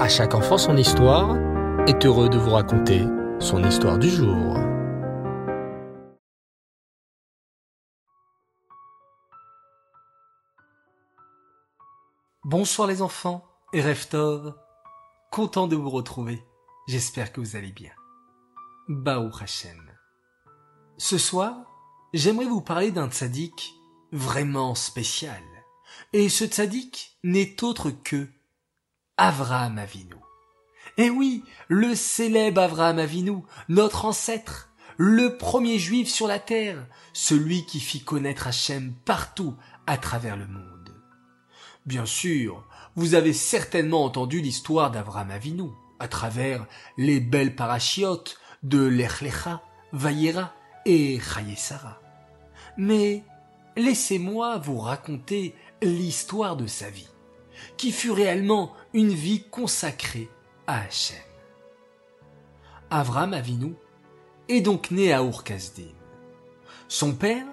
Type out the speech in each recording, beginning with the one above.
À chaque enfant son histoire est heureux de vous raconter son histoire du jour. Bonsoir les enfants et Reftov, content de vous retrouver. J'espère que vous allez bien. Baou Hashem. Ce soir, j'aimerais vous parler d'un tzaddik vraiment spécial. Et ce tzaddik n'est autre que Avraham Avinu. Eh oui, le célèbre Avraham Avinu, notre ancêtre, le premier juif sur la terre, celui qui fit connaître Hachem partout à travers le monde. Bien sûr, vous avez certainement entendu l'histoire d'Avraham Avinu à travers les belles parachiotes de Lechlecha, Vayera et Chayesara. Mais laissez-moi vous raconter l'histoire de sa vie qui fut réellement une vie consacrée à Hachem. Avram Avinu est donc né à ur Son père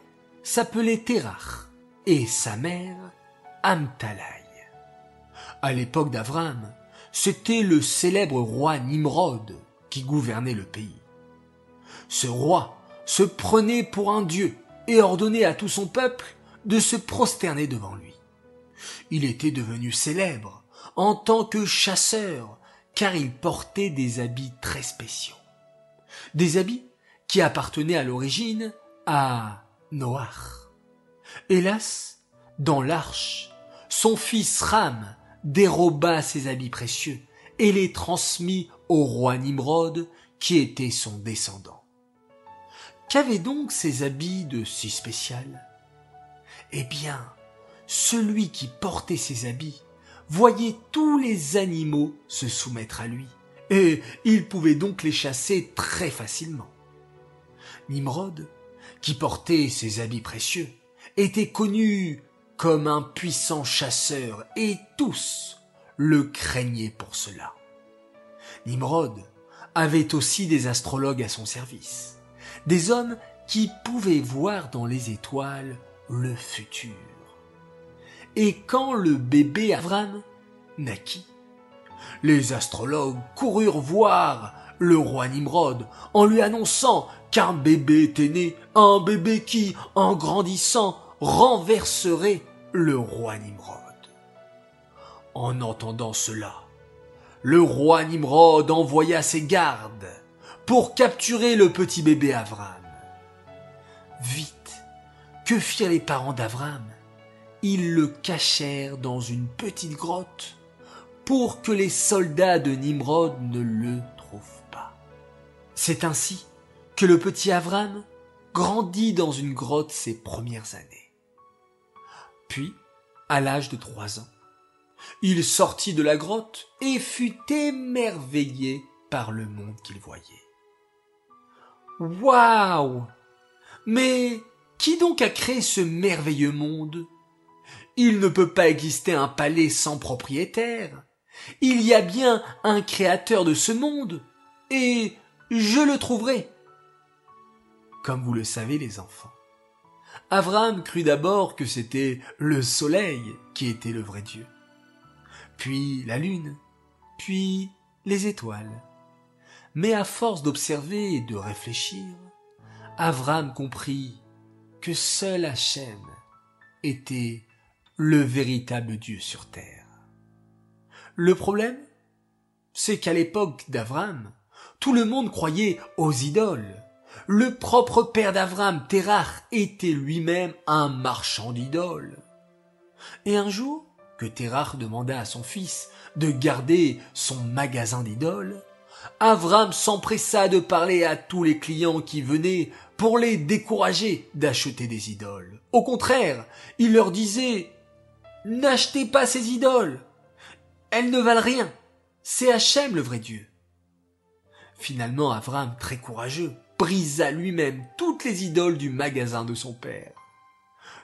s'appelait Terach et sa mère Amtalai. À l'époque d'Avram, c'était le célèbre roi Nimrod qui gouvernait le pays. Ce roi se prenait pour un dieu et ordonnait à tout son peuple de se prosterner devant lui. Il était devenu célèbre en tant que chasseur, car il portait des habits très spéciaux. Des habits qui appartenaient à l'origine à Noach. Hélas, dans l'arche, son fils Ram déroba ses habits précieux et les transmit au roi Nimrod, qui était son descendant. Qu'avaient donc ces habits de si spécial? Eh bien, celui qui portait ses habits voyait tous les animaux se soumettre à lui, et il pouvait donc les chasser très facilement. Nimrod, qui portait ses habits précieux, était connu comme un puissant chasseur, et tous le craignaient pour cela. Nimrod avait aussi des astrologues à son service, des hommes qui pouvaient voir dans les étoiles le futur. Et quand le bébé Avram naquit, les astrologues coururent voir le roi Nimrod en lui annonçant qu'un bébé était né, un bébé qui, en grandissant, renverserait le roi Nimrod. En entendant cela, le roi Nimrod envoya ses gardes pour capturer le petit bébé Avram. Vite, que firent les parents d'Avram? Ils le cachèrent dans une petite grotte pour que les soldats de Nimrod ne le trouvent pas. C'est ainsi que le petit Avram grandit dans une grotte ses premières années. Puis, à l'âge de trois ans, il sortit de la grotte et fut émerveillé par le monde qu'il voyait. Waouh Mais qui donc a créé ce merveilleux monde? Il ne peut pas exister un palais sans propriétaire. Il y a bien un créateur de ce monde, et je le trouverai. Comme vous le savez les enfants, Abraham crut d'abord que c'était le soleil qui était le vrai Dieu, puis la lune, puis les étoiles. Mais à force d'observer et de réfléchir, Abraham comprit que seul Hachem était le véritable Dieu sur terre. Le problème, c'est qu'à l'époque d'Avram, tout le monde croyait aux idoles. Le propre père d'Avram, Terach, était lui-même un marchand d'idoles. Et un jour, que Terach demanda à son fils de garder son magasin d'idoles, Avram s'empressa de parler à tous les clients qui venaient pour les décourager d'acheter des idoles. Au contraire, il leur disait N'achetez pas ces idoles. Elles ne valent rien. C'est Hachem le vrai Dieu. Finalement, Avram, très courageux, brisa lui-même toutes les idoles du magasin de son père.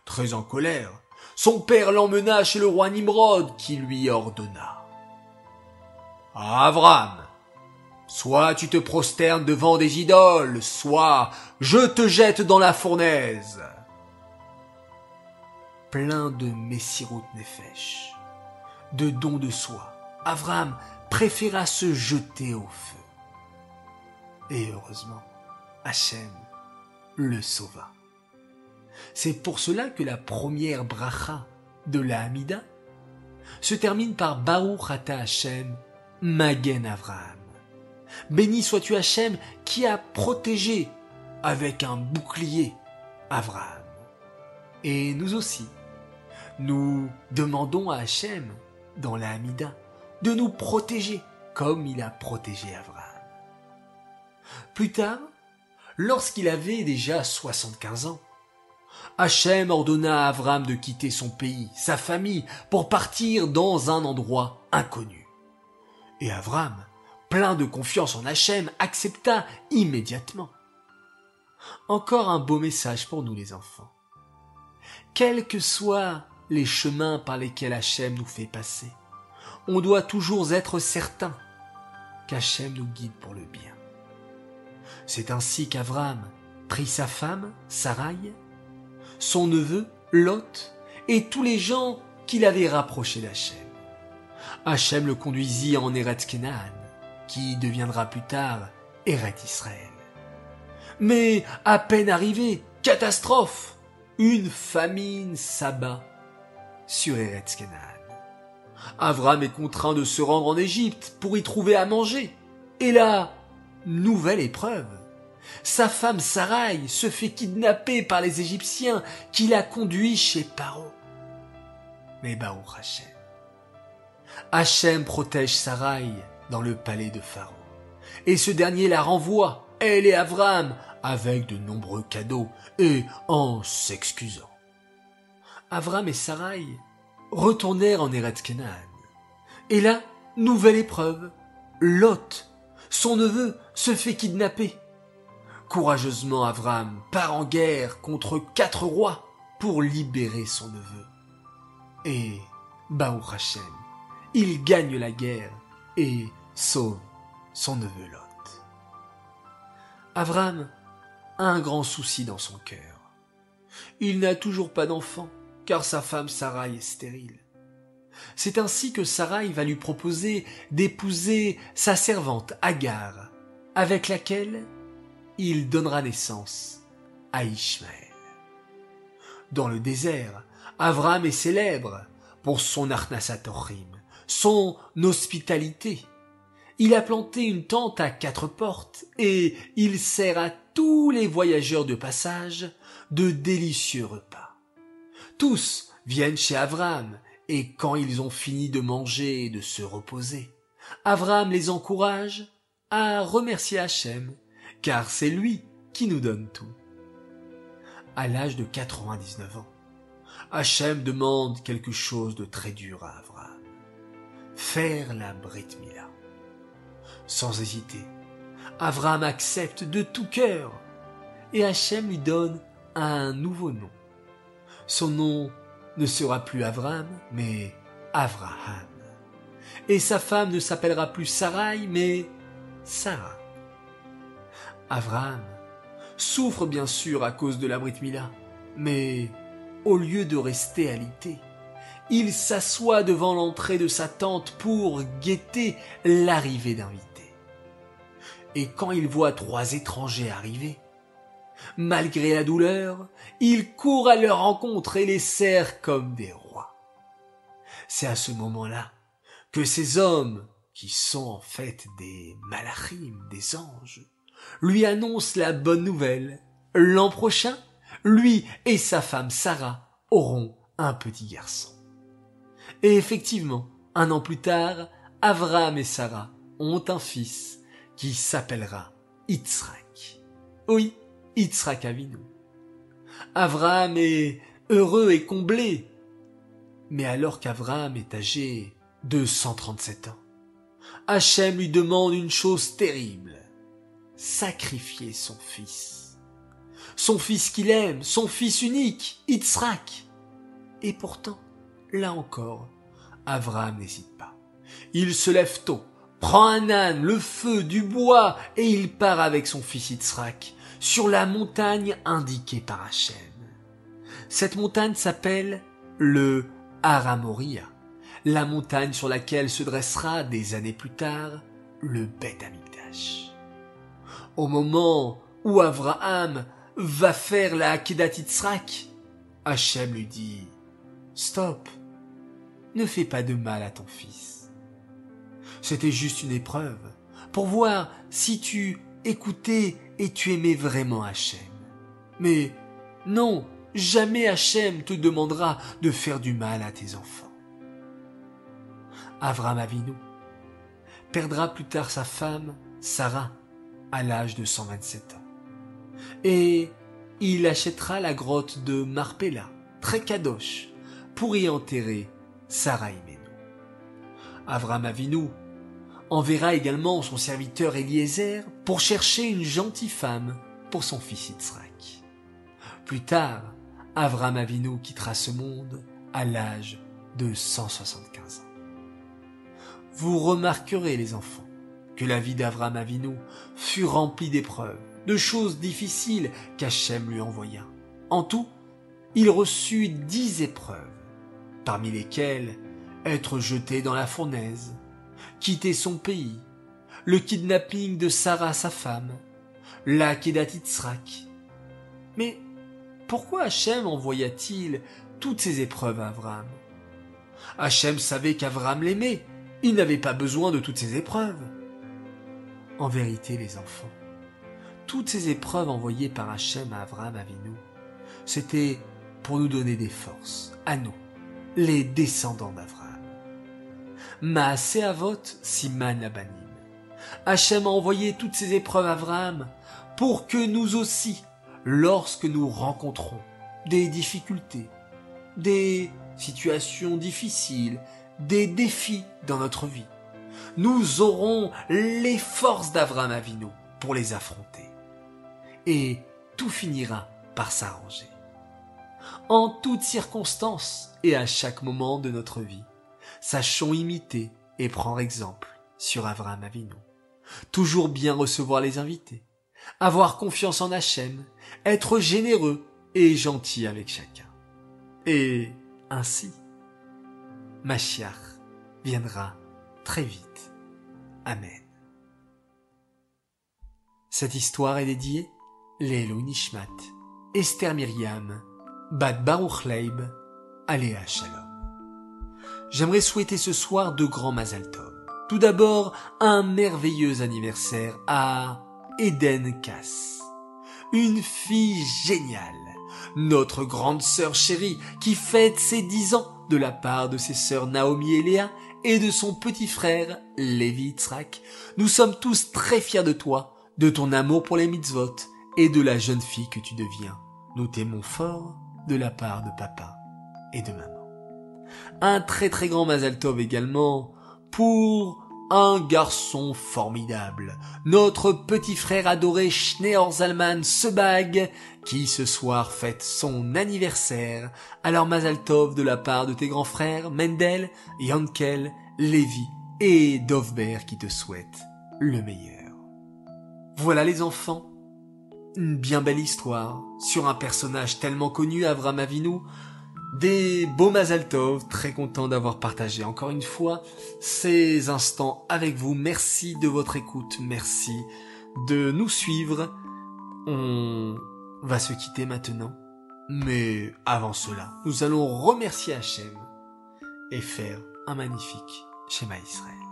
Très en colère, son père l'emmena chez le roi Nimrod qui lui ordonna. Avram, soit tu te prosternes devant des idoles, soit je te jette dans la fournaise plein de Messirut Nefesh, de dons de soi, Avram préféra se jeter au feu. Et heureusement, Hachem le sauva. C'est pour cela que la première bracha de la se termine par Baruch Ata Hachem Magen Avraham. Béni sois-tu Hachem qui a protégé avec un bouclier Avraham. Et nous aussi, nous demandons à Hachem, dans la Hamida, de nous protéger comme il a protégé Avraham. Plus tard, lorsqu'il avait déjà 75 ans, Hachem ordonna à Avram de quitter son pays, sa famille, pour partir dans un endroit inconnu. Et Avram, plein de confiance en Hachem, accepta immédiatement. Encore un beau message pour nous les enfants. Quels que soient les chemins par lesquels Hachem nous fait passer, on doit toujours être certain qu'Hachem nous guide pour le bien. C'est ainsi qu'Avram prit sa femme, Sarai, son neveu, Lot, et tous les gens qu'il avait rapprochés d'Hachem. Hachem le conduisit en Eretz Kenaan, qui deviendra plus tard Eretz Israël. Mais à peine arrivé, catastrophe, une famine s'abat sur. Avram est contraint de se rendre en Égypte pour y trouver à manger. Et là, nouvelle épreuve. Sa femme Sarai se fait kidnapper par les Égyptiens qui la conduit chez Paro. Mais Baruch Hashem. Hachem protège Sarai dans le palais de Pharaon. Et ce dernier la renvoie, elle et Avram, avec de nombreux cadeaux et en s'excusant. Avram et Sarai retournèrent en Eretz. Et là, nouvelle épreuve. Lot, son neveu, se fait kidnapper. Courageusement, Avram part en guerre contre quatre rois pour libérer son neveu. Et, Baruch Hashem, il gagne la guerre et sauve son neveu Lot. Avram a un grand souci dans son cœur. Il n'a toujours pas d'enfant, car sa femme Sarai est stérile. C'est ainsi que Sarai va lui proposer d'épouser sa servante Agar, avec laquelle il donnera naissance à Ishmaël. Dans le désert, Avram est célèbre pour son Arnasatorim, son hospitalité. Il a planté une tente à quatre portes et il sert à tous les voyageurs de passage de délicieux. Tous viennent chez Avram et quand ils ont fini de manger et de se reposer, Avram les encourage à remercier Hachem car c'est lui qui nous donne tout. À l'âge de 99 ans, Hachem demande quelque chose de très dur à Abraham. Faire la Brit Mila. Sans hésiter, Abraham accepte de tout cœur et Hachem lui donne un nouveau nom. Son nom ne sera plus Avram, mais Avraham. Et sa femme ne s'appellera plus Sarai, mais Sarah. Abraham souffre bien sûr à cause de la Brit mais au lieu de rester alité, il s'assoit devant l'entrée de sa tente pour guetter l'arrivée d'invités. Et quand il voit trois étrangers arriver, malgré la douleur, il court à leur rencontre et les serre comme des rois. C'est à ce moment-là que ces hommes, qui sont en fait des malachim, des anges, lui annonce la bonne nouvelle. L'an prochain, lui et sa femme Sarah auront un petit garçon. Et effectivement, un an plus tard, Avram et Sarah ont un fils qui s'appellera Yitzhak. Oui, Yitzhak Avinu. Avram est heureux et comblé. Mais alors qu'Avram est âgé de 137 ans, Hachem lui demande une chose terrible sacrifier son fils. Son fils qu'il aime, son fils unique, Yitzhak. Et pourtant, là encore, Avram n'hésite pas. Il se lève tôt, prend un âne, le feu, du bois, et il part avec son fils Yitzhak sur la montagne indiquée par Hachem. Cette montagne s'appelle le Haramoria, la montagne sur laquelle se dressera des années plus tard le Beth Amikdash. Au moment où Abraham va faire la Akedat Yitzhak, Hachem lui dit Stop, ne fais pas de mal à ton fils. C'était juste une épreuve pour voir si tu écoutais et tu aimais vraiment Hachem. Mais non, jamais Hachem te demandera de faire du mal à tes enfants. Avram Avinu perdra plus tard sa femme, Sarah, à l'âge de 127 ans. Et il achètera la grotte de Marpella, très kadosh, pour y enterrer Sarah Imenu. Avram Avinu enverra également son serviteur Eliezer pour chercher une gentille femme pour son fils Yitzhak. Plus tard, Avram Avinu quittera ce monde à l'âge de 175 ans. Vous remarquerez, les enfants, que la vie d'Avram Avinu fut remplie d'épreuves, de choses difficiles qu'Hachem lui envoya. En tout, il reçut dix épreuves, parmi lesquelles être jeté dans la fournaise, quitter son pays, le kidnapping de Sarah sa femme, la Kedat Mais pourquoi Hachem envoya-t-il toutes ces épreuves à Avram? Hachem savait qu'Avram l'aimait, il n'avait pas besoin de toutes ces épreuves. En vérité, les enfants, toutes ces épreuves envoyées par Hachem à Avram Avinu, c'était pour nous donner des forces, à nous, les descendants d'Avram. Maasé Avot Siman Labanim. Hachem a envoyé toutes ces épreuves à Avram pour que nous aussi, lorsque nous rencontrons des difficultés, des situations difficiles, des défis dans notre vie, nous aurons les forces d'Avram Avinu pour les affronter. Et tout finira par s'arranger. En toutes circonstances et à chaque moment de notre vie, sachons imiter et prendre exemple sur Avram Avinu. Toujours bien recevoir les invités, avoir confiance en Hachem, être généreux et gentil avec chacun. Et ainsi, Machiach viendra très vite. Amen. Cette histoire est dédiée Lélo Nishmat, Esther Myriam, Bad Baruch Leib, Shalom. J'aimerais souhaiter ce soir deux grands Mazal Tout d'abord, un merveilleux anniversaire à Eden Cass. Une fille géniale. Notre grande sœur chérie qui fête ses dix ans de la part de ses sœurs Naomi et Léa et de son petit frère Lévi Yitzhak. Nous sommes tous très fiers de toi, de ton amour pour les mitzvot et de la jeune fille que tu deviens. Nous t'aimons fort de la part de papa et de maman. Un très très grand Mazal Tov également pour un garçon formidable, notre petit frère adoré Schneor Zalman Sebag, qui ce soir fête son anniversaire. Alors Mazal Tov de la part de tes grands frères Mendel, Yankel, Lévi et Dovber qui te souhaitent le meilleur. Voilà les enfants, une bien belle histoire sur un personnage tellement connu, Avram Avinu, des beaux Mazal Tov, très content d'avoir partagé encore une fois ces instants avec vous. Merci de votre écoute, merci de nous suivre. On va se quitter maintenant. Mais avant cela, nous allons remercier Hachem et faire un magnifique schéma Israël.